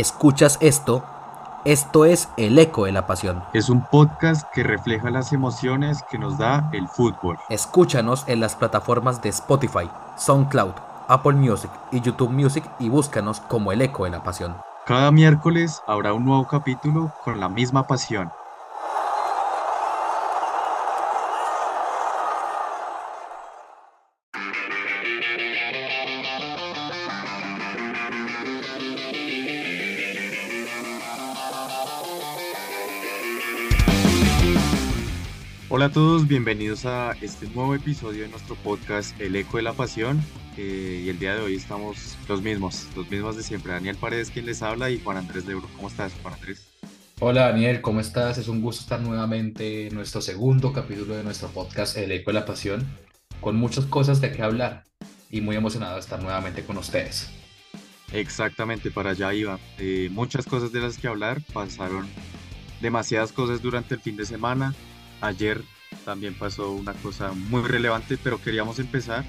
escuchas esto, esto es El Eco de la Pasión. Es un podcast que refleja las emociones que nos da el fútbol. Escúchanos en las plataformas de Spotify, SoundCloud, Apple Music y YouTube Music y búscanos como El Eco de la Pasión. Cada miércoles habrá un nuevo capítulo con la misma pasión. A todos, bienvenidos a este nuevo episodio de nuestro podcast El Eco de la Pasión. Eh, y el día de hoy estamos los mismos, los mismos de siempre. Daniel Paredes quien les habla y Juan Andrés Lebro. ¿Cómo estás, Juan Andrés? Hola Daniel, ¿cómo estás? Es un gusto estar nuevamente en nuestro segundo capítulo de nuestro podcast El Eco de la Pasión, con muchas cosas de qué hablar y muy emocionado de estar nuevamente con ustedes. Exactamente, para allá iba. Eh, muchas cosas de las que hablar, pasaron demasiadas cosas durante el fin de semana. Ayer también pasó una cosa muy relevante, pero queríamos empezar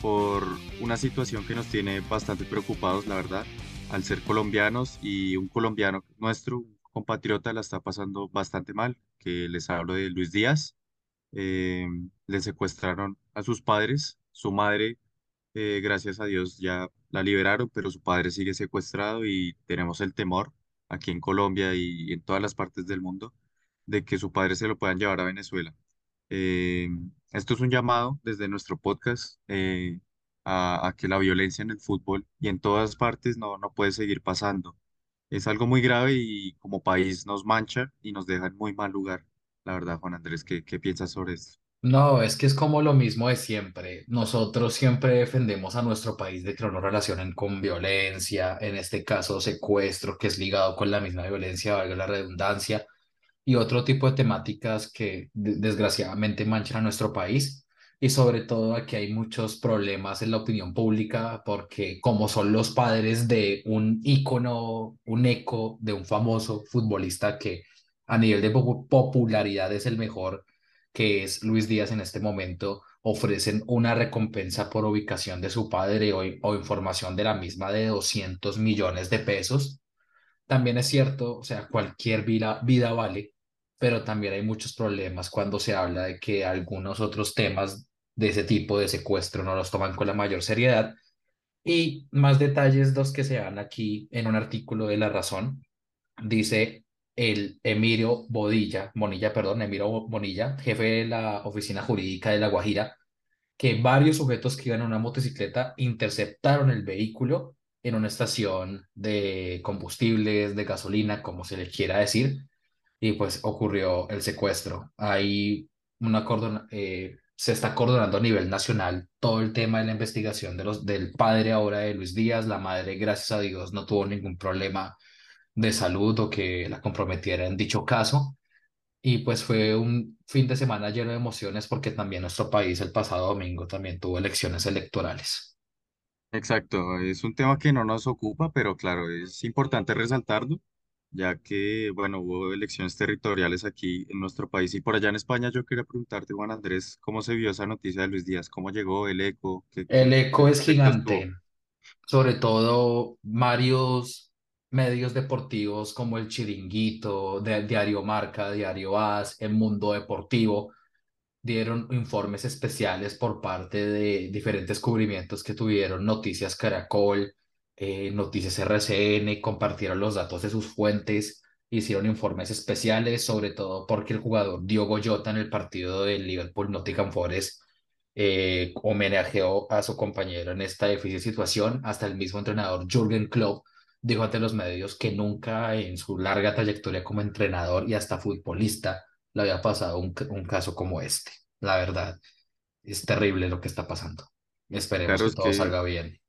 por una situación que nos tiene bastante preocupados, la verdad, al ser colombianos y un colombiano nuestro, un compatriota, la está pasando bastante mal, que les hablo de Luis Díaz. Eh, le secuestraron a sus padres, su madre, eh, gracias a Dios, ya la liberaron, pero su padre sigue secuestrado y tenemos el temor aquí en Colombia y en todas las partes del mundo de que su padre se lo puedan llevar a Venezuela. Eh, esto es un llamado desde nuestro podcast eh, a, que la violencia en el fútbol y en todas partes no, no puede seguir pasando. Es algo muy grave y como país nos mancha y nos deja en muy mal lugar. La verdad, Juan Andrés, ¿qué, qué piensas sobre esto? No, es que es como lo mismo de siempre. Nosotros siempre defendemos a nuestro país de que no relacionen con violencia, en este caso secuestro, que es ligado con la misma violencia, valga la redundancia y otro tipo de temáticas que desgraciadamente manchan a nuestro país. Y sobre todo aquí hay muchos problemas en la opinión pública porque como son los padres de un ícono, un eco de un famoso futbolista que a nivel de popularidad es el mejor, que es Luis Díaz en este momento, ofrecen una recompensa por ubicación de su padre o, o información de la misma de 200 millones de pesos. También es cierto, o sea, cualquier vida, vida vale, pero también hay muchos problemas cuando se habla de que algunos otros temas de ese tipo de secuestro no los toman con la mayor seriedad. Y más detalles los que se dan aquí en un artículo de La Razón. Dice el Emilio Bodilla, Bonilla, perdón, Emilio Bonilla, jefe de la oficina jurídica de La Guajira, que varios sujetos que iban en una motocicleta interceptaron el vehículo en una estación de combustibles, de gasolina, como se le quiera decir, y pues ocurrió el secuestro. Hay una eh, se está coordinando a nivel nacional todo el tema de la investigación de los, del padre ahora de Luis Díaz. La madre, gracias a Dios, no tuvo ningún problema de salud o que la comprometiera en dicho caso. Y pues fue un fin de semana lleno de emociones porque también nuestro país el pasado domingo también tuvo elecciones electorales. Exacto, es un tema que no nos ocupa, pero claro, es importante resaltarlo ya que, bueno, hubo elecciones territoriales aquí en nuestro país y por allá en España. Yo quería preguntarte, Juan Andrés, ¿cómo se vio esa noticia de Luis Díaz? ¿Cómo llegó el eco? ¿Qué, El eco es gigante, sobre todo varios medios deportivos como el Chiringuito, Diario Marca, Diario AS, El Mundo Deportivo, dieron informes especiales por parte de diferentes cubrimientos que tuvieron Noticias Caracol, eh, Noticias RCN, compartieron los datos de sus fuentes, hicieron informes especiales, sobre todo porque el jugador Diogo Jota en el partido del Liverpool Nottingham Forest eh, homenajeó a su compañero en esta difícil situación. Hasta el mismo entrenador Jürgen Klopp dijo ante los medios que nunca en su larga trayectoria como entrenador y hasta futbolista le había pasado un, un caso como este. La verdad, es terrible lo que está pasando. Esperemos Claro, que todo que salga bien.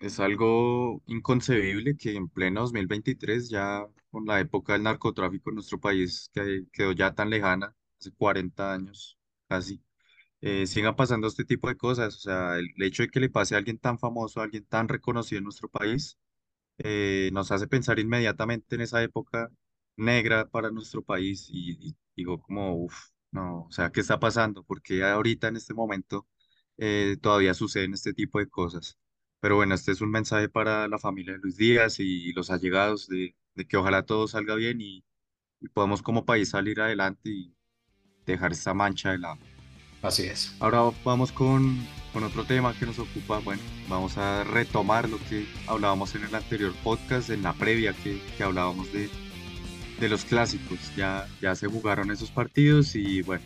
Es algo inconcebible que en pleno 2023, ya con la época del narcotráfico en nuestro país, que quedó ya tan lejana, hace 40 años casi, eh, sigan pasando este tipo de cosas. O sea, el, hecho de que le pase a alguien tan famoso, a alguien tan reconocido en nuestro país, eh, nos hace pensar inmediatamente en esa época negra para nuestro país y, y digo como, uff, no, o sea, ¿qué está pasando? Porque ahorita en este momento eh, todavía suceden este tipo de cosas. Pero bueno, este es un mensaje para la familia de Luis Díaz y los allegados de, de que ojalá todo salga bien y, y podamos como país salir adelante y dejar esta mancha de lado. Así es. Ahora vamos con, con otro tema que nos ocupa. Bueno, vamos a retomar lo que hablábamos en el anterior podcast, en la previa que, que hablábamos de, de los clásicos. Ya, ya se jugaron esos partidos y bueno,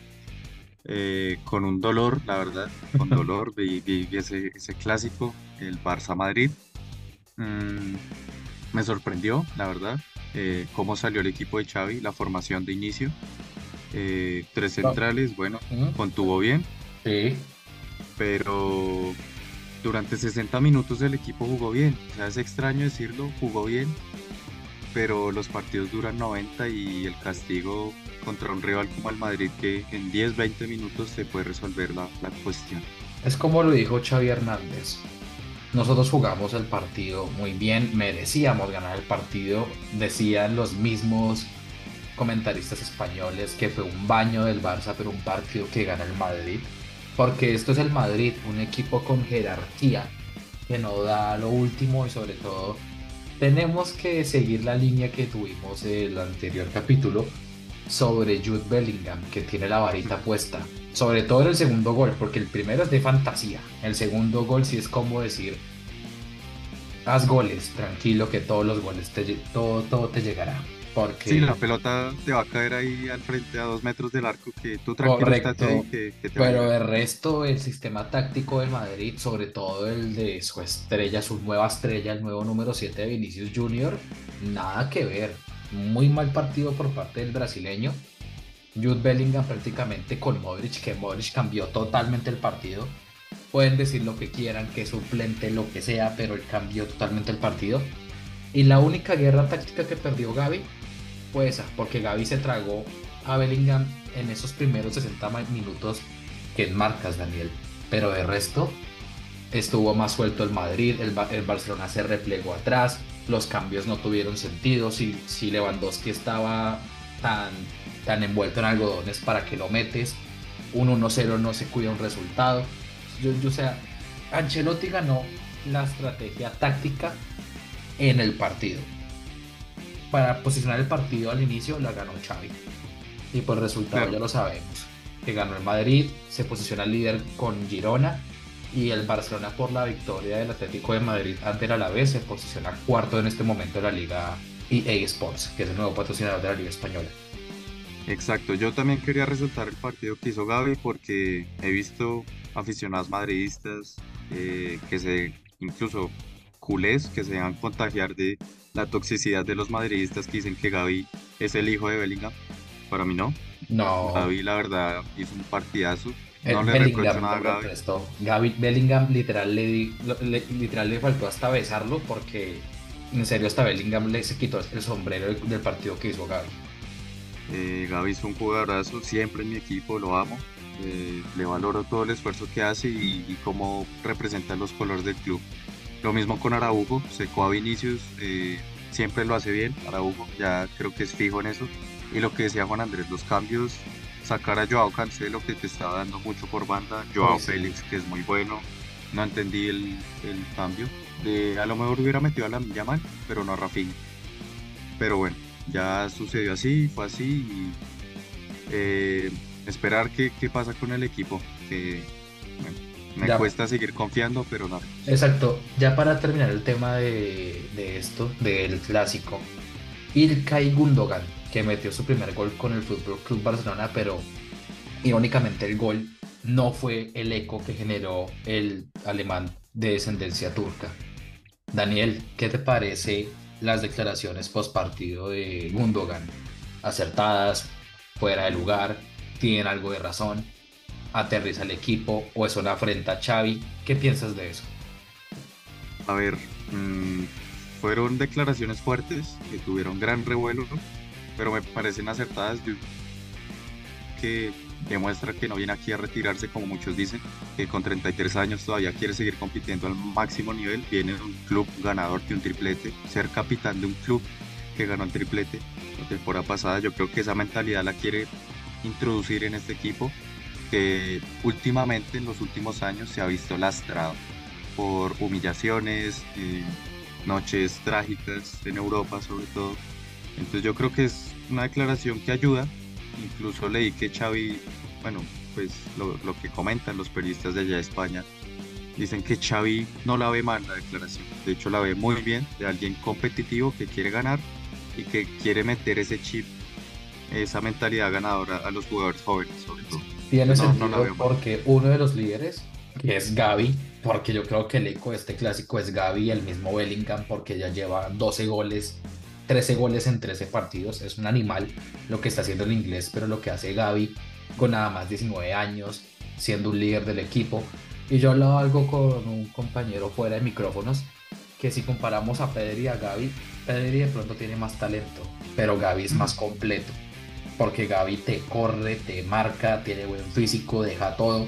eh, con un dolor, la verdad, con dolor vi, vi ese, ese clásico, el Barça Madrid. Mm, me sorprendió, la verdad, eh, cómo salió el equipo de Xavi, la formación de inicio. Eh, tres centrales, bueno, contuvo bien, Sí, pero durante 60 minutos el equipo jugó bien. O sea, es extraño decirlo, jugó bien, pero los partidos duran 90 y el castigo contra un rival como el Madrid que en 10, 20 minutos se puede resolver la, la cuestión. es como lo dijo Xavi Hernández. Nosotros jugamos el partido muy bien, merecíamos ganar el partido. Decían los mismos comentaristas españoles que fue un baño del Barça, pero un partido que gana el Madrid. Porque esto es el Madrid, un equipo con jerarquía que no da lo último y sobre todo tenemos que seguir la línea que tuvimos el anterior capítulo sobre Jude Bellingham, que tiene la varita puesta. Sobre todo en el segundo gol, porque el primero es de fantasía. El segundo gol sí es como decir, haz goles, tranquilo que todos los goles, te, todo, todo te llegará. Porque Sí, la pelota te va a caer ahí al frente a dos metros del arco que tú tranquilo ahí Correcto, que, te Pero el resto, el sistema táctico del Madrid, sobre todo el de su estrella, su nueva estrella, el nuevo número 7 de Vinicius Junior, nada que ver. Muy mal partido por parte del brasileño. Jude Bellingham prácticamente con Modric, que Modric cambió totalmente el partido. Pueden decir lo que quieran, que suplente, lo que sea, pero él cambió totalmente el partido. Y la única guerra táctica que perdió Gaby fue esa, porque Gaby se tragó a Bellingham en esos primeros 60 ma- minutos que marcas, Daniel. Pero de resto, estuvo más suelto el Madrid, el, el Barcelona se replegó atrás, los cambios no tuvieron sentido. Si, si Lewandowski estaba tan, tan envuelto en algodones, ¿para que lo metes? Un 1-0 no se cuida un resultado. Yo, yo, o sea, Ancelotti ganó la estrategia táctica en el partido. Para posicionar el partido al inicio la ganó Xavi. Y por resultado Claro. ya lo sabemos. Que ganó el Madrid, se posiciona líder con Girona y el Barcelona por la victoria del Atlético de Madrid ante el Alavés se posiciona cuarto en este momento de la liga EA Sports, que es el nuevo patrocinador de la liga española. Exacto, yo también quería resaltar el partido que hizo Gaby porque he visto aficionados madridistas eh, que se, incluso culés, que se dejan contagiar de la toxicidad de los madridistas que dicen que Gaby es el hijo de Bellingham. Para mí no, No, Gaby la verdad hizo un partidazo. El No le Bellingham nada a no Gaby. prestó. Gaby- Bellingham literal le, literal le faltó hasta besarlo porque en serio hasta Bellingham le se quitó el sombrero del, del partido que hizo Gaby. Eh, Gaby es un jugadorazo, siempre en mi equipo lo amo. Eh, le valoro todo el esfuerzo que hace y, y cómo representa los colores del club. Lo mismo con Araujo, secó a Vinicius, eh, siempre lo hace bien. Araujo ya creo que es fijo en eso. Y lo que decía Juan Andrés, los cambios, sacar a Joao Cancelo que te está dando mucho por banda, Joao sí. Félix que es muy bueno. No entendí el, el cambio. Eh, a lo mejor hubiera metido a la Yamal, pero no a Rafinha. Pero bueno, ya sucedió así, fue así y eh, esperar qué, qué pasa con el equipo. Que bueno, me Ya. cuesta seguir confiando, pero no. Exacto, ya para terminar el tema de, de esto, del clásico, Ilkay Gundogan, que metió su primer gol con el Fútbol Club Barcelona, pero irónicamente el gol no fue el eco que generó el alemán de descendencia turca. Daniel, ¿qué te parece las declaraciones post partido de Gundogan? ¿Acertadas? ¿Fuera de lugar? ¿Tienen algo de razón? ¿Aterriza el equipo o es una afrenta a Xavi? ¿Qué piensas de eso? A ver, mm, fueron declaraciones fuertes que tuvieron gran revuelo, pero me parecen acertadas. Que demuestra que no viene aquí a retirarse como muchos dicen, que con 33 años todavía quiere seguir compitiendo al máximo nivel, viene de un club ganador de un triplete, ser capitán de un club que ganó el triplete la temporada pasada, yo creo que esa mentalidad la quiere introducir en este equipo que últimamente en los últimos años se ha visto lastrado. por humillaciones, eh, noches trágicas en Europa sobre todo. Entonces yo creo que es una declaración que ayuda. Incluso leí que Xavi, bueno, pues lo, lo que comentan los periodistas de allá de España, dicen que Xavi no la ve mal la declaración. De hecho la ve muy bien de alguien competitivo que quiere ganar y que quiere meter ese chip, esa mentalidad ganadora a los jugadores jóvenes sobre todo. Tiene No, no sentido la veo mal. porque uno de los líderes, que es Gaby, porque yo creo que el eco de este clásico es Gaby y el mismo Bellingham, porque ya lleva 12 goles, 13 goles en 13 partidos. Es un animal lo que está haciendo el inglés, pero lo que hace Gaby con nada más 19 años, siendo un líder del equipo. Y yo hablaba algo con un compañero fuera de micrófonos, que si comparamos a Pedri y a Gaby, Pedri de pronto tiene más talento, pero Gaby es más completo porque Gaby te corre, te marca, tiene buen físico, deja todo.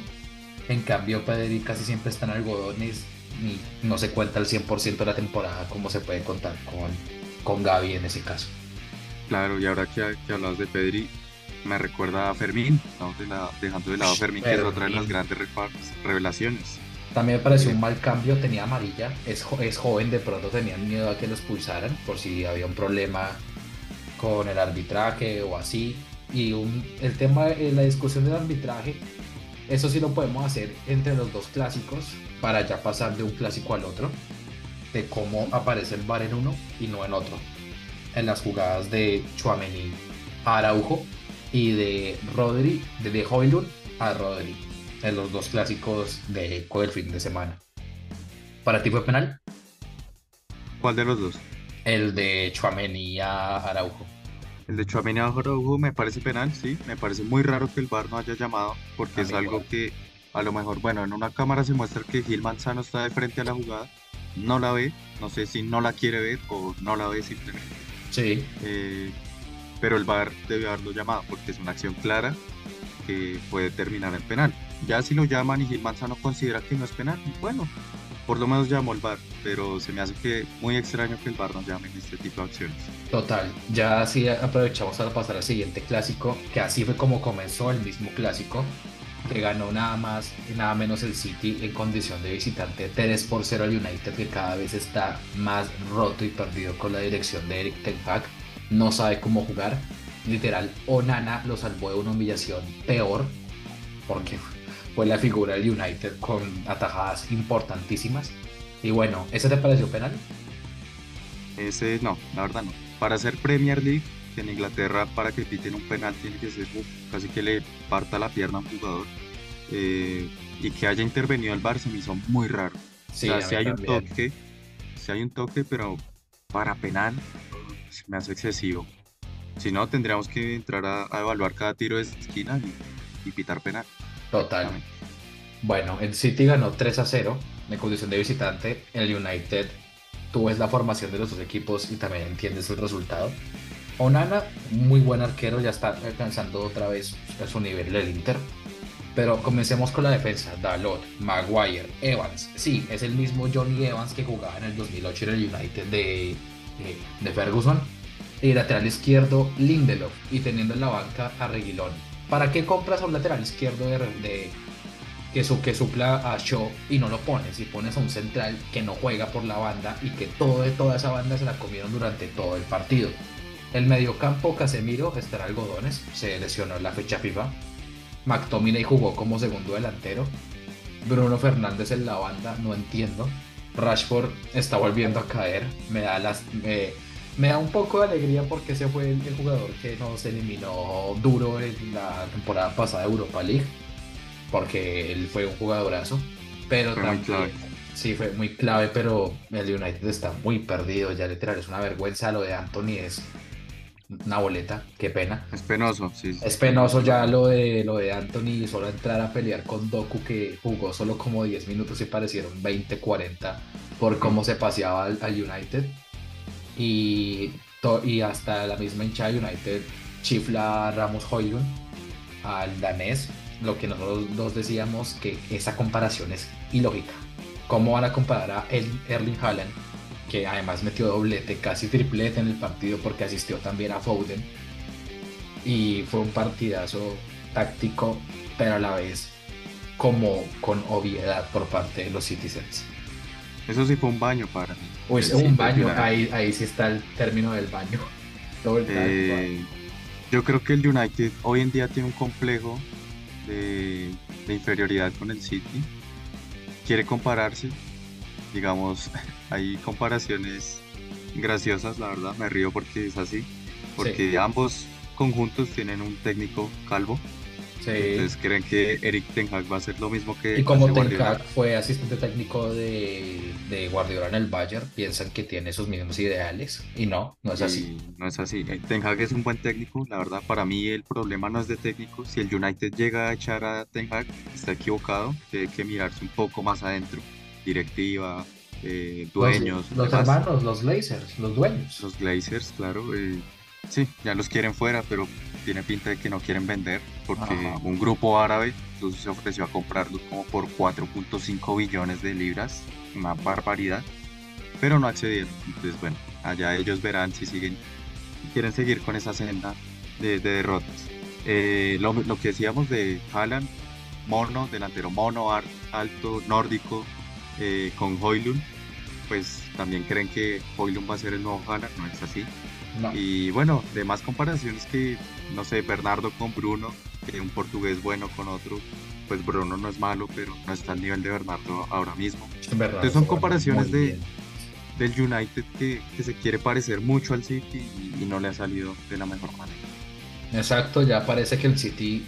En cambio, Pedri casi siempre está en algodones y no se cuenta al 100% de la temporada como se puede contar con, con Gaby en ese caso. Claro, y ahora que, que hablas de Pedri, me recuerda a Fermín, estamos de la- dejando de lado a Fermín, que es otra de las grandes revelaciones. También me pareció un mal cambio, tenía amarilla, es, jo- es joven, de pronto tenían miedo a que lo expulsaran por si había un problema con el arbitraje o así. Y un- el tema de la discusión del arbitraje, eso sí lo podemos hacer entre los dos clásicos para ya pasar de un clásico al otro, de cómo aparece el VAR en uno y no en otro. En las jugadas de Chuamení a Araujo y de Rodri, de, de a Rodri, en los dos clásicos de Eco del fin de semana. ¿Para ti fue penal? ¿Cuál de los dos? El de Chuamení a Araujo. El de Chouameni a Araujo me parece penal, sí, me parece muy raro que el VAR no haya llamado, porque A es algo igual. que a lo mejor, bueno, en una cámara se muestra que Gil Manzano está de frente a la jugada, no la ve, no sé si no la quiere ver o no la ve simplemente, Sí, eh, pero el VAR debió haberlo llamado, porque es una acción clara que puede terminar en penal. Ya si lo llaman y Gil Manzano considera que no es penal, bueno, por lo menos llamó el VAR, pero se me hace que muy extraño que el VAR no llame en este tipo de acciones. total. Ya así aprovechamos para pasar al siguiente clásico, que así fue como comenzó el mismo clásico, que ganó nada más y nada menos el City en condición de visitante 3 por 0 al United, que cada vez está más roto y perdido con la dirección de Eric Ten Hag. No sabe cómo jugar. Literal, Onana lo salvó de una humillación peor, porque fue la figura del United con atajadas importantísimas. Y bueno, ¿ese te pareció penal? Ese no, la verdad no. Para ser Premier League, que en Inglaterra para que piten un penal tiene que ser uf, casi que le parta la pierna a un jugador. Eh, y que haya intervenido el VAR se me hizo muy raro. Sí, o a sea, mí si hay un toque, si hay un toque, pero para penal se me hace excesivo. Si no, tendríamos que entrar a, a evaluar cada tiro de esquina y, y pitar penal. Total. Bueno, el City ganó 3 a 0 en condición de visitante. El United, tú ves la formación de los dos equipos y también entiendes el resultado. Onana, muy buen arquero, ya está alcanzando otra vez a su nivel el Inter. Pero comencemos con la defensa. Dalot, Maguire, Evans. Sí, es el mismo Johnny Evans que jugaba en el 2008 en el United de, de, Ferguson. Y lateral izquierdo, Lindelof. Y teniendo en la banca a Reguilón. ¿Para qué compras a un lateral izquierdo de, que, su, que supla a Shaw y no lo pones? Y pones a un central que no juega por la banda y que todo toda esa banda se la comieron durante todo el partido. El mediocampo Casemiro estará algodones, se lesionó en la fecha FIFA. McTominay jugó como segundo delantero. Bruno Fernández en la banda, no entiendo. Rashford está volviendo a caer. Me da, las, me, me da un poco de alegría porque ese fue el, el jugador que nos eliminó duro en la temporada pasada de Europa League. Porque él fue un jugadorazo. Pero Fue también, clave. sí, fue muy clave. Pero el United está muy perdido. Ya literal es una vergüenza. Lo de Anthony es una boleta. Qué pena. Es penoso, sí. sí. Es penoso ya lo de lo de Anthony solo entrar a pelear con Doku que jugó solo como 10 minutos y parecieron 20, 40 por cómo se paseaba al, al United. Y, to- y hasta la misma hinchada United chifla a Ramos Højlund al danés, lo que nosotros dos decíamos que esa comparación es ilógica. ¿Cómo van a comparar a Erling Haaland, que además metió doblete, casi triplete en el partido porque asistió también a Foden? y fue un partidazo táctico, pero a la vez como con obviedad por parte de los Citizens. Eso sí fue un baño para mí. Pues un baño, ahí, ahí sí está el término del baño. Eh, yo creo que el United hoy en día tiene un complejo de, de inferioridad con el City. Quiere compararse. Digamos, hay comparaciones graciosas, la verdad. Me río porque es así. Porque ambos conjuntos tienen un técnico calvo. Sí. Entonces creen que Eric Ten Hag va a hacer lo mismo que Y como Ten. Hag fue asistente técnico de, de Guardiola en el Bayern, piensan que tiene sus mismos ideales. Y no, no es así. No es así. Eh, Ten Hag es un buen técnico, la verdad. Para mí el problema no es de técnico. Si el United llega a echar a Ten Hag, está equivocado. Tiene que mirarse un poco más adentro. Directiva, eh, dueños. Los, hermanos, los Glazers, los dueños. Los Glazers, claro. eh, sí, ya los quieren fuera, pero tiene pinta de que no quieren vender porque Ajá. un grupo árabe incluso se ofreció a comprarlos como por 4.5 billones de libras. Una barbaridad. Pero no accedieron. Entonces, bueno, allá ellos verán si siguen quieren seguir con esa senda de, de derrotas. Eh, lo, lo que decíamos de Haaland, mono, delantero mono, alto, nórdico, eh, con Hoylund, pues también creen que Hoylund va a ser el nuevo Haaland, no es así. No. Y bueno, demás comparaciones que, no sé, Bernardo con Bruno, que un portugués bueno con otro, pues Bruno no es malo, pero no está al nivel de Bernardo ahora mismo. Verdad, Entonces son comparaciones de-. Del United que, que se quiere parecer mucho al City y, y no le ha salido de la mejor manera. Exacto, ya parece que el City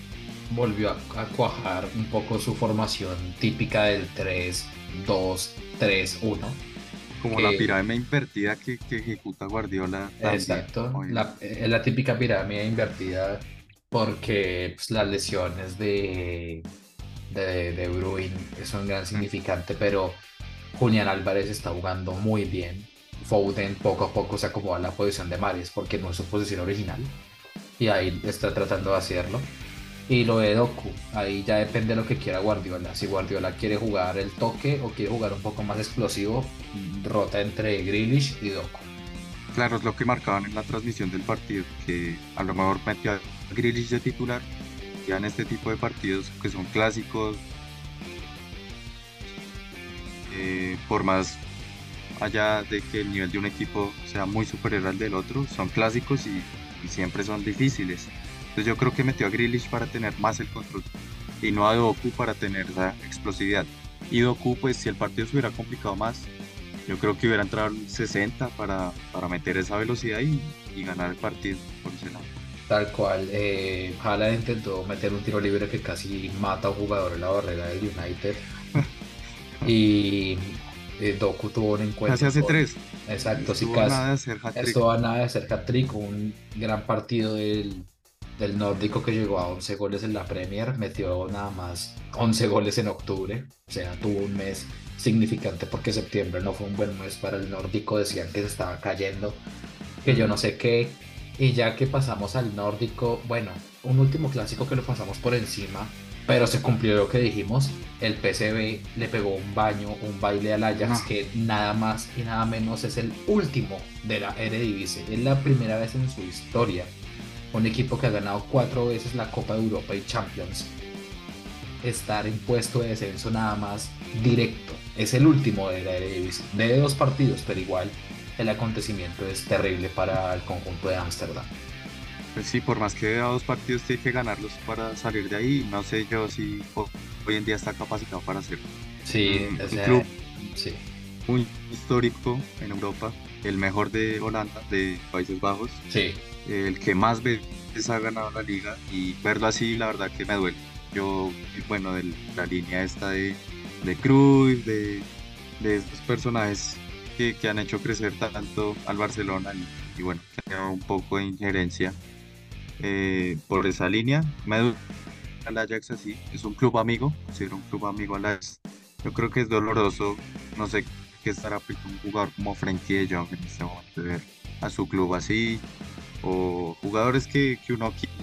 volvió a, a cuajar un poco su formación típica del 3, 2, 3, 1. Como Que- la pirámide invertida que, que ejecuta Guardiola. Exacto, muy bien. la, es la típica pirámide invertida porque pues, las lesiones de, de, de Bruyne son gran significante, pero Julián Álvarez está jugando muy bien. Foden poco a poco se acomoda a la posición de Mares porque no es su posición original y ahí está tratando de hacerlo. Y lo de Doku, ahí ya depende de lo que quiera Guardiola. Si Guardiola quiere jugar el toque o quiere jugar un poco más explosivo, rota entre Grealish y Doku. Claro, es lo que marcaban en la transmisión del partido, que a lo mejor metió a Grealish de titular, ya en este tipo de partidos que son clásicos, eh, por más allá de que el nivel de un equipo sea muy superior al del otro, son clásicos y siempre son difíciles. Entonces yo creo que metió a Grealish para tener más el control y no a Doku para tener esa explosividad. Y Doku, pues si el partido se hubiera complicado más, yo creo que hubiera entrado en 60 para, para meter esa velocidad y, y ganar el partido por ese lado. Tal cual, eh, Haaland intentó meter un tiro libre que casi mata a un jugador en la barrera del United. y eh, Doku tuvo un encuentro. Casi hace tres. Exacto, sí, casi. nada de hacer hat-trick. Esto a nada de ser hat-trick, un gran partido del, del nórdico que llegó a 11 goles en la Premier, metió nada más 11 goles en octubre, o sea, tuvo un mes significante porque septiembre no fue un buen mes para el nórdico, decían que se estaba cayendo, que yo no sé qué, y ya que pasamos al nórdico, bueno, un último clásico que lo pasamos por encima, pero se cumplió lo que dijimos, el PSV le pegó un baño, un baile al Ajax, No. que nada más y nada menos es el último de la Eredivisie, es la primera vez en su historia, un equipo que ha ganado cuatro veces la Copa de Europa y Champions, estar en puesto de descenso nada más directo, es el último de la Eredivisie, de dos partidos, pero igual el acontecimiento es terrible para el conjunto de Ámsterdam. Pues sí, por más que a dos partidos tiene que ganarlos para salir de ahí, no sé yo si ho- hoy en día está capacitado para hacerlo. Sí, Mm, o un sea, club. sí. Muy histórico en Europa, el mejor de Holanda, de Países Bajos, Sí, el que más veces ha ganado la liga y verlo así la verdad que me duele. Yo, bueno, de la línea esta de, de Cruz, de, de estos personajes que, que han hecho crecer tanto al Barcelona y, bueno, que un poco de injerencia eh, por esa línea. Me duele al Ajax así, es un club amigo, ser un club amigo al Ajax. Yo creo que es doloroso, no sé qué estará aplicando un jugador como Frenkie de Jong en este momento, ver a su club así, o jugadores que, uno quiere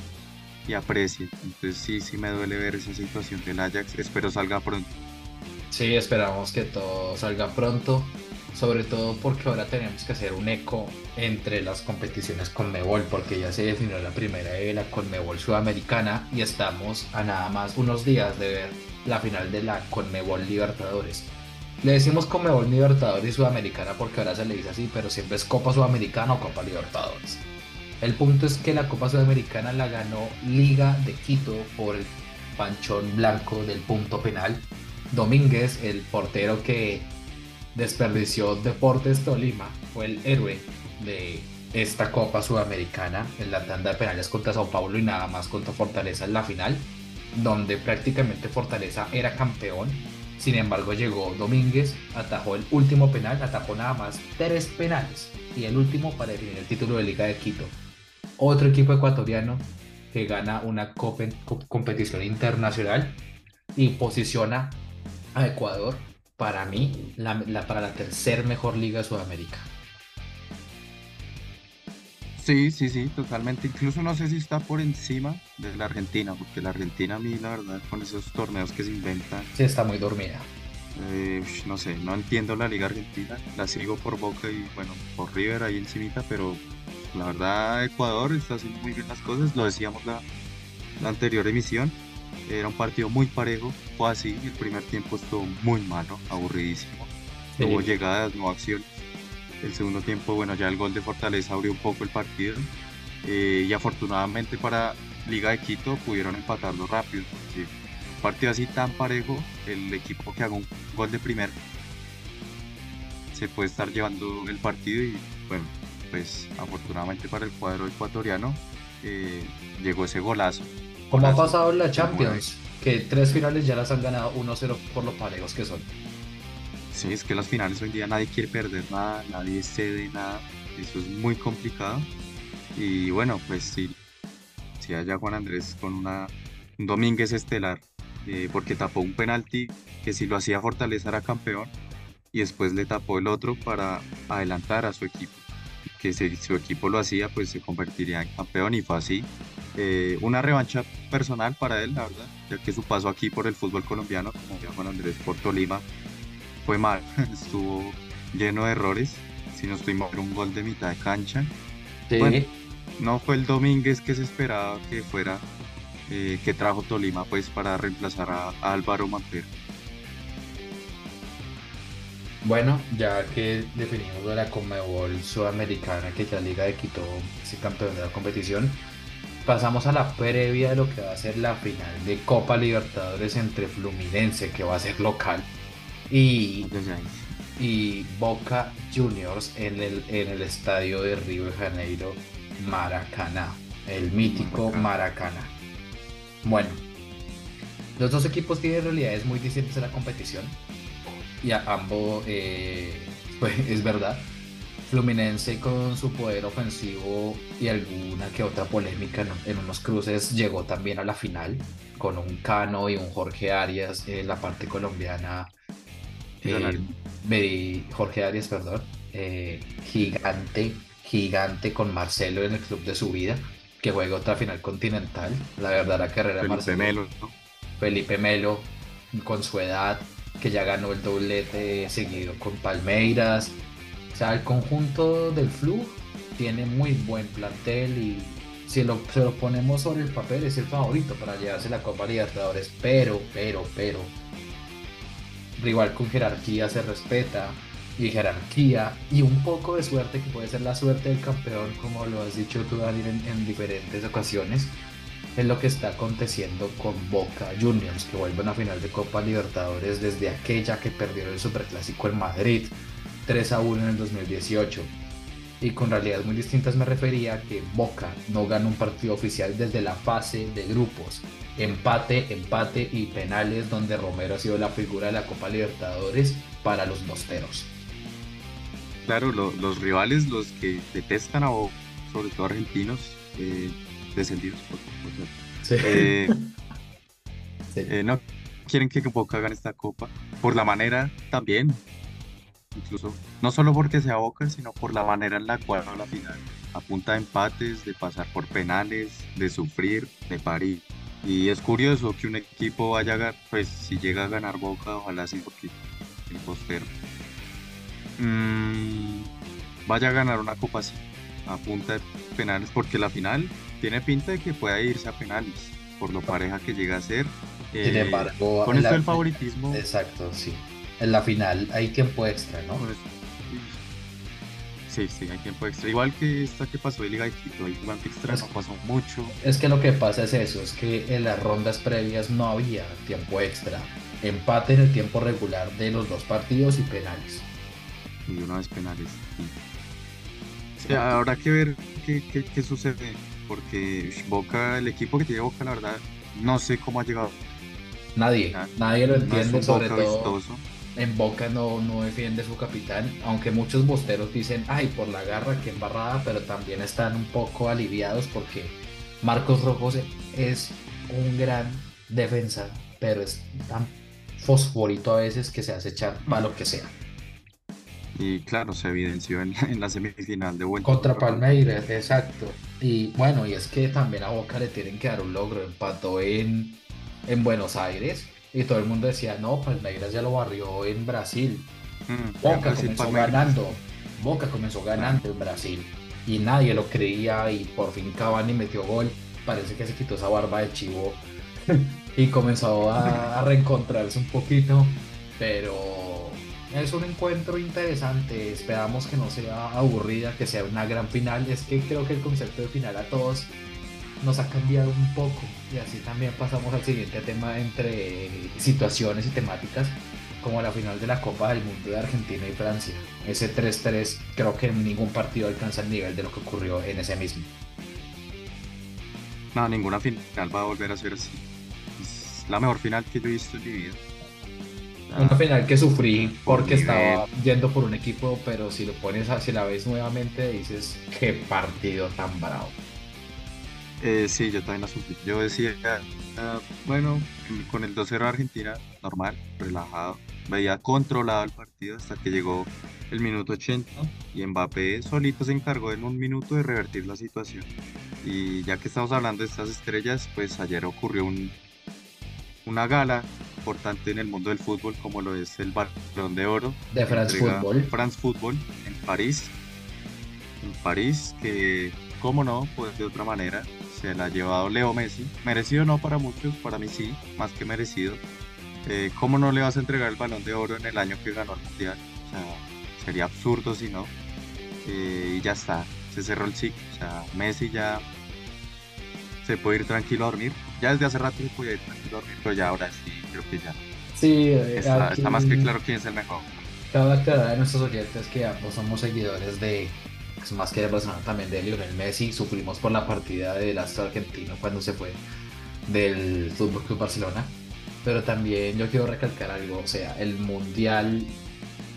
y aprecie. Entonces sí, sí me duele ver esa situación del Ajax. Espero salga pronto. sí, esperamos que todo salga pronto, sobre todo porque ahora tenemos que hacer un eco entre las competiciones Conmebol, porque ya se definió la primera de la Conmebol Sudamericana y estamos a nada más unos días de ver la final de la Conmebol Libertadores. Le decimos Comebol Libertadores y Sudamericana porque ahora se le dice así, pero siempre es Copa Sudamericana o Copa Libertadores. El punto es que la Copa Sudamericana la ganó Liga de Quito por el panchón blanco del punto penal. Domínguez, el portero que desperdició Deportes Tolima, fue el héroe de esta Copa Sudamericana en la tanda de penales contra Sao Paulo y nada más contra Fortaleza en la final, donde prácticamente Fortaleza era campeón. Sin embargo, llegó Domínguez, atajó el último penal, atajó nada más tres penales y el último para definir el título de Liga de Quito otro equipo ecuatoriano que gana una competición internacional y posiciona a Ecuador para mí la, para la tercer mejor liga de Sudamérica. Sí, sí, sí, totalmente. Incluso no sé si está por encima de la Argentina, porque la Argentina a mí, la verdad, con esos torneos que se inventan. Sí, está muy dormida. Eh, no sé, no entiendo la liga argentina. La sigo por Boca y, bueno, por River ahí encimita, pero la verdad, Ecuador está haciendo muy bien las cosas. Lo decíamos la, la anterior emisión. Era un partido muy parejo. Fue así. El primer tiempo estuvo muy malo, aburridísimo. Tuvo llegadas, no acciones. El segundo tiempo, bueno, ya el gol de Fortaleza abrió un poco el partido. Eh, y afortunadamente para Liga de Quito pudieron empatarlo rápido. un partido así tan parejo, el equipo que haga un gol de primer se puede estar llevando el partido y bueno, pues afortunadamente para el cuadro ecuatoriano eh, llegó ese golazo. Como ha pasado en la Champions, que tres finales ya las han ganado 1-0 por los parejos que son. Sí, es que las finales hoy en día nadie quiere perder nada, nadie cede nada, eso es muy complicado. Y bueno, pues sí, si haya Juan Andrés con una, un Domínguez estelar, eh, porque tapó un penalti que si lo hacía Fortaleza era campeón, y después le tapó el otro para adelantar a su equipo que si su equipo lo hacía, pues se convertiría en campeón y fue así. Eh, una revancha personal para él, la verdad, ya que su paso aquí por el fútbol colombiano, como ya Juan Andrés por Tolima, fue mal, estuvo lleno de errores. Si no mal, un gol de mitad de cancha. no fue el Domínguez que se esperaba que fuera, eh, que trajo Tolima pues para reemplazar a, a Álvaro Montero. Bueno, ya que definimos de la Conmebol Sudamericana, que ya Liga de Quito es campeón de la competición, pasamos a la previa de lo que va a ser la final de Copa Libertadores entre Fluminense, que va a ser local, y, y Boca Juniors en el, en el estadio de Río de Janeiro, Maracaná, el mítico Maracaná. Bueno, los dos equipos tienen realidades muy distintas en la competición y a ambos, eh, pues es verdad. Fluminense con su poder ofensivo y alguna que otra polémica en unos cruces llegó también a la final con un Cano y un Jorge Arias en la parte colombiana. Eh, Jorge Arias, perdón, eh, gigante, gigante con Marcelo en el club de su vida, que juega otra final continental. La verdad, la carrera de Marcelo. Melo, Felipe Melo, con su edad, que ya ganó el doblete seguido con Palmeiras. O sea, el conjunto del Flu tiene muy buen plantel y si lo, se lo ponemos sobre el papel es el favorito para llevarse la Copa Libertadores. Pero, pero, pero, rival con jerarquía se respeta y jerarquía y un poco de suerte que puede ser la suerte del campeón como lo has dicho tú Daniel en diferentes ocasiones es lo que está aconteciendo con Boca Juniors, que vuelve a una final de Copa Libertadores desde aquella que perdió el Superclásico en Madrid, 3 a 1 en el 2018. Y con realidades muy distintas me refería a que Boca no gana un partido oficial desde la fase de grupos. Empate, empate y penales donde Romero ha sido la figura de la Copa Libertadores para los mosteros. Claro, los rivales, los que detestan a Boca, sobre todo argentinos, eh, descendidos, por, eh, eh, no quieren que Boca hagan esta copa. Por la manera también, incluso, no solo porque se Boca, sino por la manera en la cual a la final. A punta de empates, de pasar por penales, de sufrir, de parir. Y es curioso que un equipo vaya a ganar, pues si llega a ganar Boca, ojalá sí, porque el postero. Mm, vaya a ganar una copa así, a punta de penales, porque la final tiene pinta de que pueda irse a penales por lo pareja que llega a ser. Sin eh, embargo, con esto el favoritismo. Exacto, sí. En la final hay tiempo extra, ¿no? Pues, sí, sí, hay tiempo extra. Igual que esta que pasó de Liga de Quito, hay tiempo extra, Es- no pasó mucho. Es que lo que pasa es eso, es que en las rondas previas no había tiempo extra. Empate en el tiempo regular de los dos partidos y penales. Y una vez penales. Sí. Sí, habrá que ver qué, qué- qué sucede, porque Boca, el equipo que tiene Boca, la verdad, no sé cómo ha llegado. Nadie, nadie lo entiende, sobre Boca todo vistoso. en Boca no, no defiende su capitán, aunque muchos bosteros dicen, ay, por la garra, que embarrada, pero también están un poco aliviados porque Marcos Rojos es un gran defensa, pero es tan fosforito a veces que se hace echar para lo que sea. Y claro, se evidenció en, en la semifinal de vuelta. Contra Palmeiras, exacto. Y bueno, y es que también a Boca le tienen que dar un logro. Empató en, en Buenos Aires y todo el mundo decía, no, Palmeiras ya lo barrió en Brasil. Mm, Boca Brasil, comenzó Palmeiras. ganando. Boca comenzó ganando en Brasil. Y nadie lo creía y por fin Cavani metió gol. Parece que se quitó esa barba de chivo y comenzó a, a reencontrarse un poquito. Pero es un encuentro interesante. Esperamos que no sea aburrida, que sea una gran final. Es que creo que el concepto de final a todos nos ha cambiado un poco. Y así también pasamos al siguiente tema entre situaciones y temáticas, como la final de la Copa del Mundo de Argentina y Francia. Ese 3-3 creo que en ningún partido alcanza el nivel de lo que ocurrió en ese mismo. No, ninguna final va a volver a ser así. Es la mejor final que yo he visto en mi vida. Ah, Una final que sufrí Por porque estaba yendo por un equipo, pero si lo pones, si la ves nuevamente, dices, qué partido tan bravo. Eh, sí, yo también la sufrí. Yo decía, ah, bueno, con el 2-0 de Argentina, normal, relajado. Veía controlado el partido hasta que llegó el minuto 80 y Mbappé solito se encargó en un minuto de revertir la situación. Y ya que estamos hablando de estas estrellas, pues ayer ocurrió un, una gala importante en el mundo del fútbol como lo es el Balón de Oro De France Football. France Football en París. En París, que, cómo no, pues de otra manera, se la ha llevado Leo Messi. Merecido no para muchos, para mí sí, más que merecido. Eh, ¿Cómo no le vas a entregar el balón de oro en el año que ganó el mundial? O sea, sería absurdo si no. Eh, y ya está, se cerró el ciclo. O sea, Messi ya se puede ir tranquilo a dormir. Ya desde hace rato se podía dormir, pero ya ahora sí, creo que ya Sí, está, está más que aquí- claro quién es el mejor. Cabe aclarar a nuestros oyentes que ambos somos seguidores de, pues, más que de Barcelona, también de Lionel Messi. Sufrimos por la partida del astro argentino cuando se fue del Fútbol Club Barcelona. Pero también yo quiero recalcar algo, o sea, el mundial.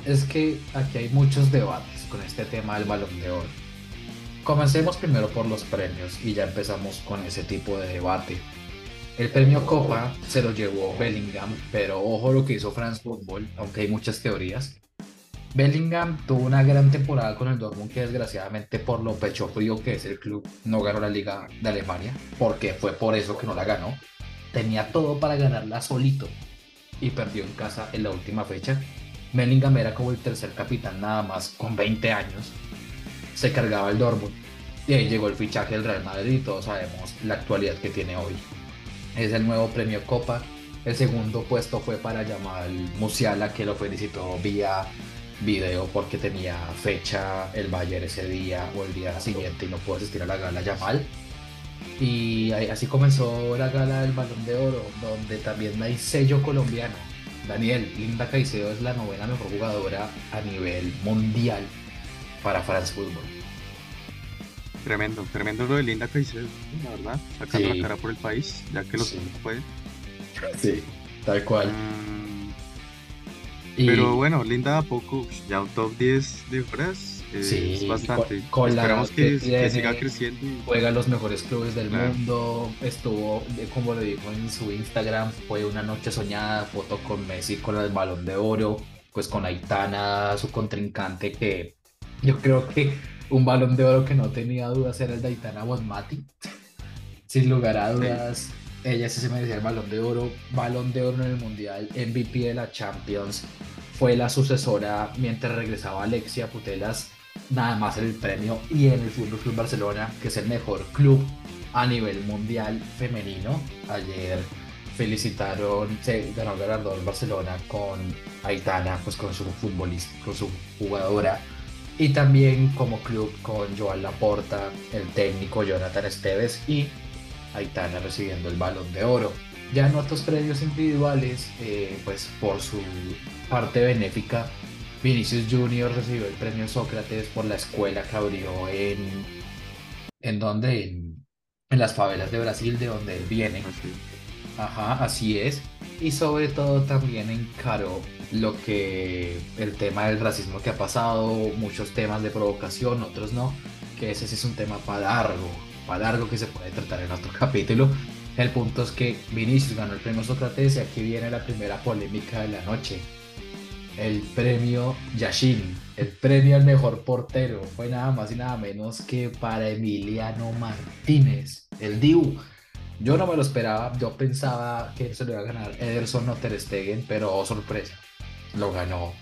Es que aquí hay muchos debates con este tema del balón de oro. Comencemos primero por los premios y ya empezamos con ese tipo de debate. El premio Copa se lo llevó Bellingham, pero ojo lo que hizo France Football, aunque hay muchas teorías. Bellingham tuvo una gran temporada con el Dortmund que desgraciadamente por lo pecho frío que es el club no ganó la liga de Alemania, porque fue por eso que no la ganó. Tenía todo para ganarla solito y perdió en casa en la última fecha. Bellingham era como el tercer capitán nada más con 20 años. Se cargaba el Dortmund y ahí llegó el fichaje del Real Madrid y todos sabemos la actualidad que tiene hoy. Es el nuevo premio Copa. El segundo puesto fue para Yamal Musiala que lo felicitó vía video porque tenía fecha el Bayern ese día o el día siguiente y no pudo asistir a la gala Yamal. Y así comenzó la gala del Balón de Oro, donde también hay sello colombiano. Daniel, Linda Caicedo es la novena mejor jugadora a nivel mundial para France Football. Tremendo, tremendo lo de Linda Caicedo, la verdad, sacando Sí. la cara por el país, ya que lo Sí. puede. Sí, tal cual. Mm, Y- Pero bueno, Linda a poco, ya un top 10 de horas Sí, es bastante. con- con la Esperamos que que, que tiene- siga creciendo. juega los mejores clubes del Claro. mundo, estuvo, como lo dijo en su Instagram, fue una noche soñada, foto con Messi con el balón de oro, pues con Aitana, su contrincante, que yo creo que un balón de oro que no tenía dudas era el de Aitana Bonmati, sin lugar a dudas, ella sí se merecía el balón de oro, balón de oro en el Mundial, MVP de la Champions, fue la sucesora mientras regresaba Alexia Putelas nada más en el premio y en el Fútbol Club Barcelona, que es el mejor club a nivel mundial femenino. Ayer felicitaron, se ganó el galardón Barcelona con Aitana, pues con su futbolista, con su jugadora, y también como club con Joan Laporta, el técnico Jonathan Esteves y Aitana recibiendo el balón de oro. Ya en otros premios individuales, eh, pues por su parte benéfica, Vinicius Junior recibió el premio Sócrates por la escuela que abrió en, en donde, en, en las favelas de Brasil, de donde él viene. Así. Ajá, así es. Y sobre todo también encaró lo que el tema del racismo que ha pasado, muchos temas de provocación, otros no, que ese sí es un tema para largo, para largo que se puede tratar en otro capítulo. El punto es que Vinicius ganó el premio Sócrates y aquí viene la primera polémica de la noche. El premio Yashin, el premio al mejor portero, fue nada más y nada menos que para Emiliano Martínez, el Diu. Yo no me lo esperaba, yo pensaba que se lo iba a ganar Ederson o Ter Stegen, pero oh, sorpresa, lo ganó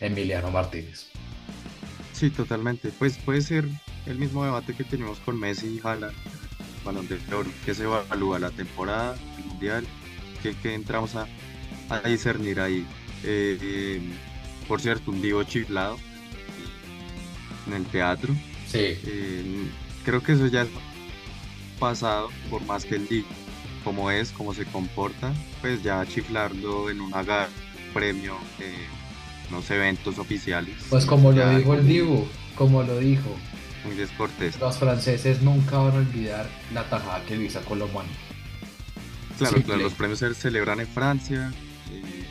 Emiliano Martínez. Sí, totalmente. Pues puede ser el mismo debate que tenemos con Messi y Haaland, Balón de Oro, que se evalúa la temporada, el mundial, que, que entramos a, a discernir ahí. Eh, eh, por cierto, un divo chiflado en el teatro. Sí, Eh, creo que eso ya es pasado, por más que el divo, como es, cómo se comporta, pues ya chiflarlo en una gala, premio, eh, unos eventos oficiales. pues como lo dijo el Dibu, como lo dijo, Muy descortés. los franceses nunca van a olvidar la tajada que le hizo a Colomani. Claro, Simple. claro, los premios se celebran en Francia. eh,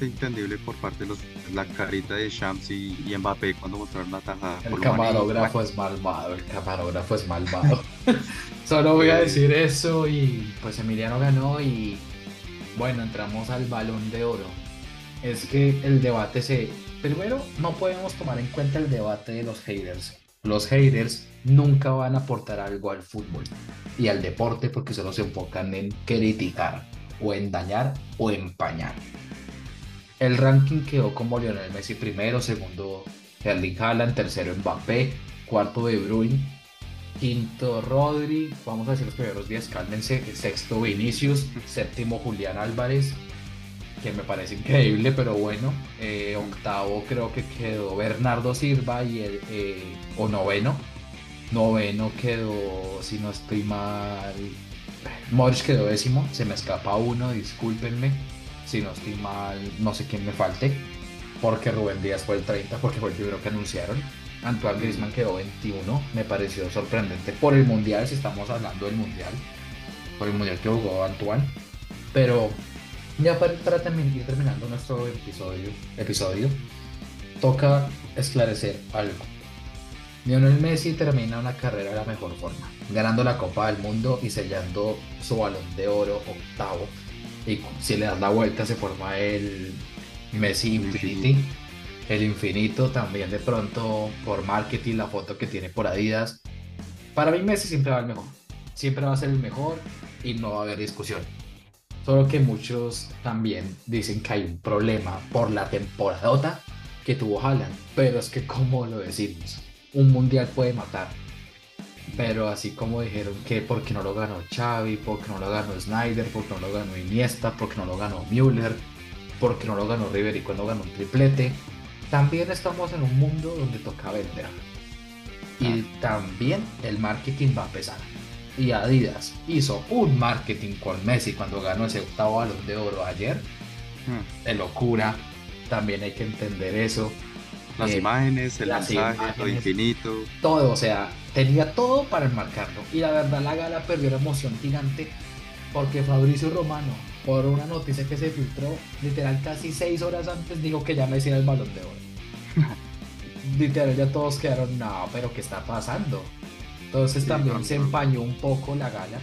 entendible por parte de los la carita de Shams y, y Mbappé cuando mostraron la tajada. El camarógrafo es malvado, el camarógrafo es malvado. Solo voy a decir eso y pues Emiliano ganó y bueno, entramos al balón de oro. Es que el debate se... Primero, no podemos tomar en cuenta el debate de los haters. Los haters nunca van a aportar algo al fútbol y al deporte porque solo se enfocan en criticar o en dañar o empañar. El ranking quedó como Lionel Messi primero, segundo Erling Haaland, tercero Mbappé, cuarto De Bruyne, quinto Rodri, vamos a decir los primeros 10, cálmense, sexto Vinicius, séptimo Julián Álvarez, que me parece increíble, pero bueno, eh, octavo creo que quedó Bernardo Silva y el, eh, o noveno, noveno quedó, si no estoy mal, Modric quedó décimo, se me escapa uno, discúlpenme, si no estoy mal, no sé quién me falte, porque Rubén Díaz fue el 30, porque fue el primero que anunciaron. Antoine Griezmann quedó 21, me pareció sorprendente por el Mundial, si estamos hablando del Mundial, por el Mundial que jugó Antoine. Pero ya para, para termin- ir terminando nuestro episodio, episodio, toca esclarecer algo. Lionel Messi termina una carrera de la mejor forma, ganando la Copa del Mundo y sellando su balón de oro octavo. Y si le das la vuelta se forma el Messi Infinity. El infinito también de pronto por marketing, la foto que tiene por Adidas. Para mí Messi siempre va el mejor. Siempre va a ser el mejor y no va a haber discusión. Solo que muchos también dicen que hay un problema por la temporadota que tuvo Haaland. Pero es que como lo decimos, un mundial puede matar. Pero así como dijeron que porque no lo ganó Xavi, porque no lo ganó Snyder, porque no lo ganó Iniesta, porque no lo ganó Müller, porque no lo ganó River y cuando ganó un triplete, también estamos en un mundo donde toca vender. Y también el marketing va a pesar. Y Adidas hizo un marketing con Messi cuando ganó ese octavo balón de oro ayer. Hmm. De locura. También hay que entender eso. Las Eh, imágenes, el las mensaje, lo imágenes. infinito. todo, o sea, tenía todo para enmarcarlo. Y la verdad, la gala perdió la emoción gigante porque Fabricio Romano, por una noticia que se filtró, literal casi seis horas antes, dijo que ya Messi era el balón de oro. literal, ya todos quedaron, no, pero ¿qué está pasando? Entonces Sí, también no, se empañó un poco la gala.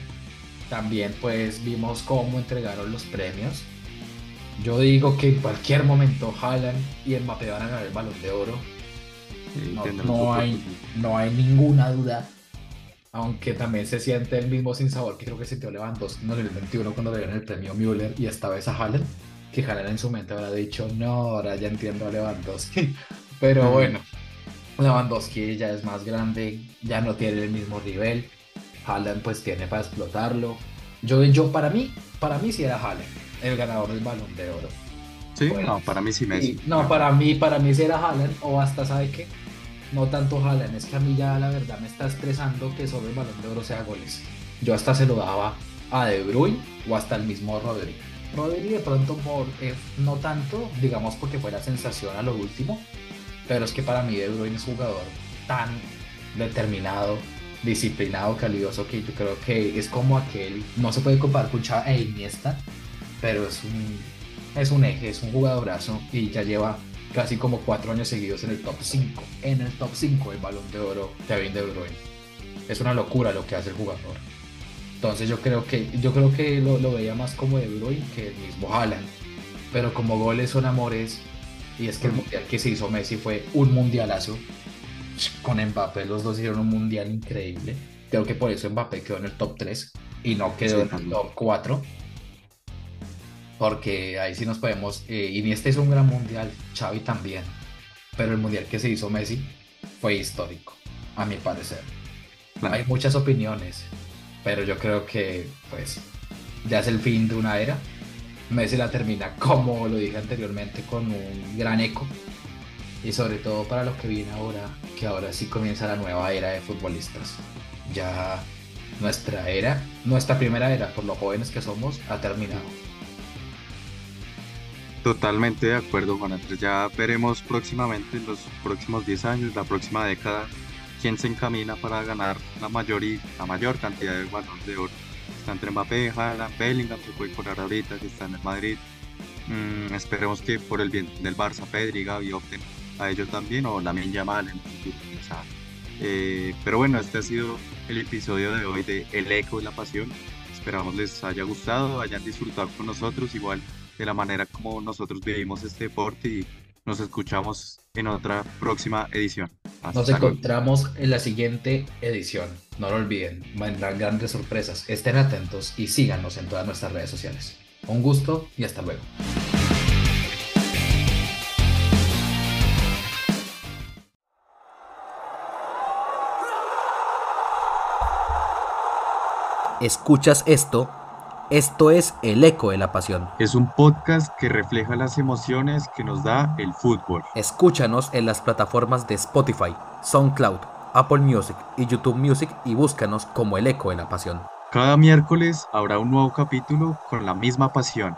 También pues vimos cómo entregaron los premios. Yo digo que en cualquier momento Haaland y Mbappé van a ganar el balón de oro. No, no hay, no hay ninguna duda. Aunque también se siente el mismo sinsabor que creo que sintió Lewandowski en el 2021 cuando le dieron el premio Müller y esta vez a Haaland. Que Haaland en su mente habrá dicho, no, ahora ya entiendo a Lewandowski. Pero bueno, Lewandowski ya es más grande, ya no tiene el mismo nivel. Haaland pues tiene para explotarlo. Yo, yo para mí, para mí sí era Haaland, el ganador del Balón de Oro. Sí, Pues, no, para mí sí Messi. No, para mí, para mí sí era Haaland, o hasta, ¿sabe qué? No tanto Haaland, es que a mí ya la verdad me está estresando que solo el Balón de Oro sea goles. Yo hasta se lo daba a De Bruyne o hasta el mismo Rodri. Rodri de pronto por, eh, no tanto, digamos porque fue la sensación a lo último, pero es que para mí De Bruyne es un jugador tan determinado, disciplinado, calidoso que yo creo que es como aquel, no se puede comparar con Xavi e Iniesta, pero es un, es un eje, es un jugadorazo y ya lleva casi como cuatro años seguidos en el top 5, en el top 5 del balón de oro Kevin De Bruyne. Es una locura lo que hace el jugador. Entonces yo creo que, yo creo que lo, lo veía más como De Bruyne que el mismo Haaland. Pero como goles son amores, y es que el mundial que se hizo Messi fue un mundialazo. Con Mbappé los dos hicieron un mundial increíble. Creo que por eso Mbappé quedó en el top 3 y no quedó Sí, en el top 4. Porque ahí sí nos podemos. Eh, Iniesta hizo un gran mundial, Xavi también. Pero el mundial que se hizo Messi fue histórico, a mi parecer. Claro. Hay muchas opiniones, pero yo creo que, pues, ya es el fin de una era. Messi la termina, como lo dije anteriormente, con un gran eco. Y sobre todo para los que viene ahora, que ahora sí comienza la nueva era de futbolistas. Ya nuestra era, nuestra primera era, por los jóvenes que somos, ha terminado. Totalmente de acuerdo, Juan Andrés. Ya veremos próximamente, en los próximos 10 años, la próxima década, quién se encamina para ganar la mayor, y, la mayor cantidad de balones de oro. Está entre Mbappé, Haaland, Bellingham, se puede colar ahorita, que está en el Madrid. Mm, esperemos que por el bien del Barça, Pedri, Gavi opten a ello también, o la Yamal en el futuro. Eh, pero bueno, este ha sido el episodio de hoy de El Eco de la Pasión. Esperamos les haya gustado, hayan disfrutado con nosotros, igual de la manera como nosotros vivimos este deporte y nos escuchamos en otra próxima edición. Hasta Nos luego. encontramos en la siguiente edición. No lo olviden, vendrán grandes sorpresas. Estén atentos y síganos en todas nuestras redes sociales. Un gusto y hasta luego. ¿Escuchas esto? Esto es El Eco de la Pasión. Es un podcast que refleja las emociones que nos da el fútbol. Escúchanos en las plataformas de Spotify, SoundCloud, Apple Music y YouTube Music y búscanos como El Eco de la Pasión. Cada miércoles habrá un nuevo capítulo con la misma pasión.